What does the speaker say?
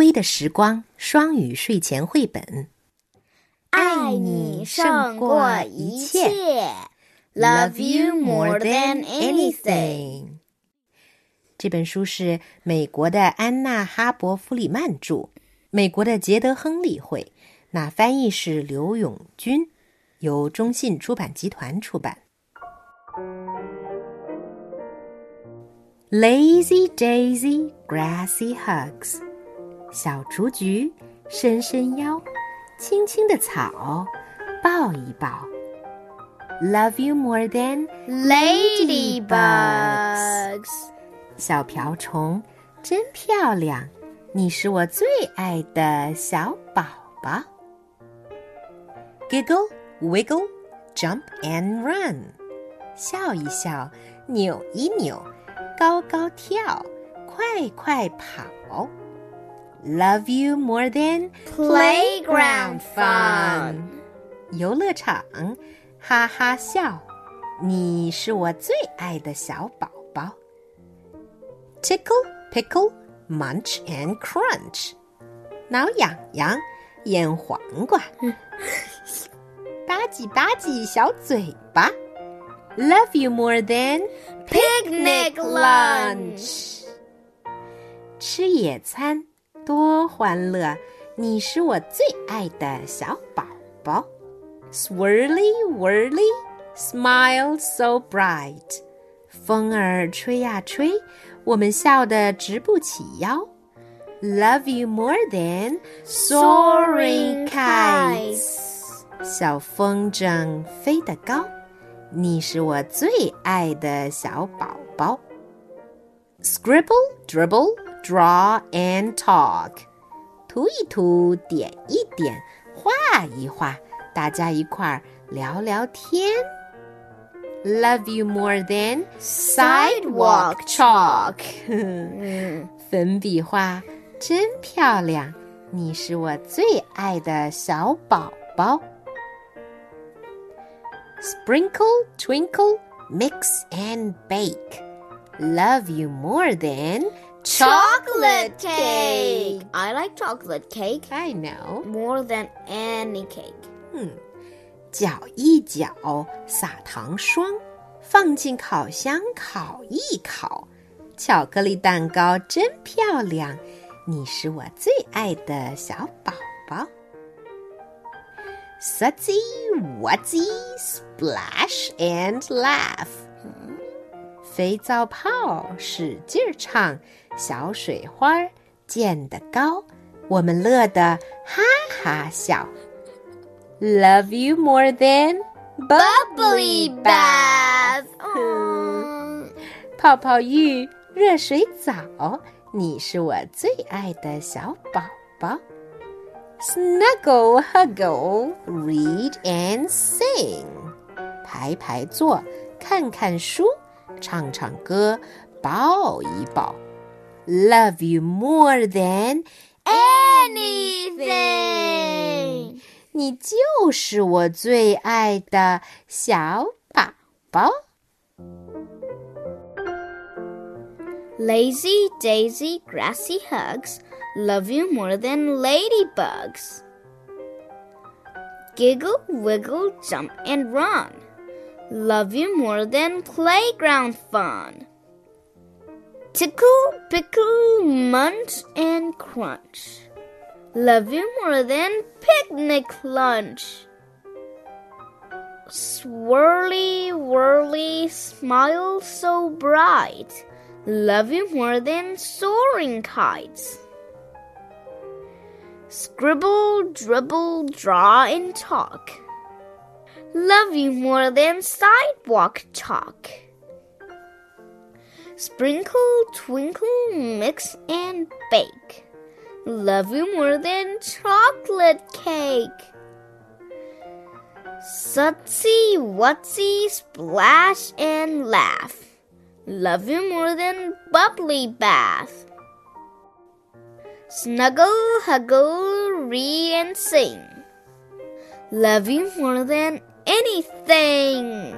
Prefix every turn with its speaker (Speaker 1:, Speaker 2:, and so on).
Speaker 1: 微的时光双语睡前绘本，
Speaker 2: 爱你胜过一切，Love you more than anything。
Speaker 1: 这本书是美国的安娜·哈伯弗里曼著，美国的杰德·亨利绘，那翻译是刘永军，由中信出版集团出版。Lazy Daisy Grassy Hugs，小雏菊伸伸腰，青青的草抱一抱。Love you more than
Speaker 2: ladybugs。
Speaker 1: 小瓢虫真漂亮，你是我最爱的小宝宝。Giggle, wiggle, jump and run，笑一笑，扭一扭，高高跳，快快跑。Love you more than
Speaker 2: playground fun，
Speaker 1: 游乐场，哈哈笑，你是我最爱的小宝宝。Tickle, pickle, munch and crunch，挠痒痒，腌黄瓜，吧唧吧唧小嘴巴。Love you more than
Speaker 2: picnic lunch，
Speaker 1: 吃野餐 多欢乐，你是我最爱的小宝宝。Swirly whirly, smile so bright，风儿吹呀吹。我们笑得直不起腰。Love you more than
Speaker 2: soaring kites，
Speaker 1: 小风筝飞得高，你是我最爱的小宝宝。Scribble, dribble, draw and talk，涂一涂，点一点，画一画，大家一块儿聊聊天。Love you more than
Speaker 2: sidewalk chalk。
Speaker 1: 粉笔画真漂亮，你是我最爱的小宝宝。Sprinkle, twinkle, mix and bake. Love you more than
Speaker 2: chocolate cake. I like chocolate cake.
Speaker 1: I know.
Speaker 2: More than any cake.
Speaker 1: 嗯。搅一搅，撒糖霜，放进烤箱烤一烤。巧克力蛋糕真漂亮，你是我最爱的小宝宝。Sudsy, wutsy, splash and laugh。肥皂泡使劲唱， 小水花溅得高，我们乐得哈哈笑。Love you more than
Speaker 2: bubbly bath。
Speaker 1: 嗯泡泡浴、热水澡，你是我最爱的小宝宝。Snuggle, huggle, read and sing。排排坐，看看书，唱唱歌，抱一抱。Love you more than
Speaker 2: anything。
Speaker 1: 你就是我最爱的小宝宝。
Speaker 2: Lazy Daisy Grassy Hugs love you more than ladybugs. Giggle, wiggle, jump, and run. Love you more than playground fun. Tickle, pickle, munch, and crunch. Love you more than picnic lunch. Swirly, whirly, smile so bright. Love you more than soaring kites. Scribble, dribble, draw, and talk. Love you more than sidewalk chalk. Sprinkle, twinkle, mix, and bake. Love you more than chocolate cake. Sutsy, wutsy, splash, and laugh. Love you more than bubbly bath. Snuggle, huggle, read, and sing. Love you more than anything.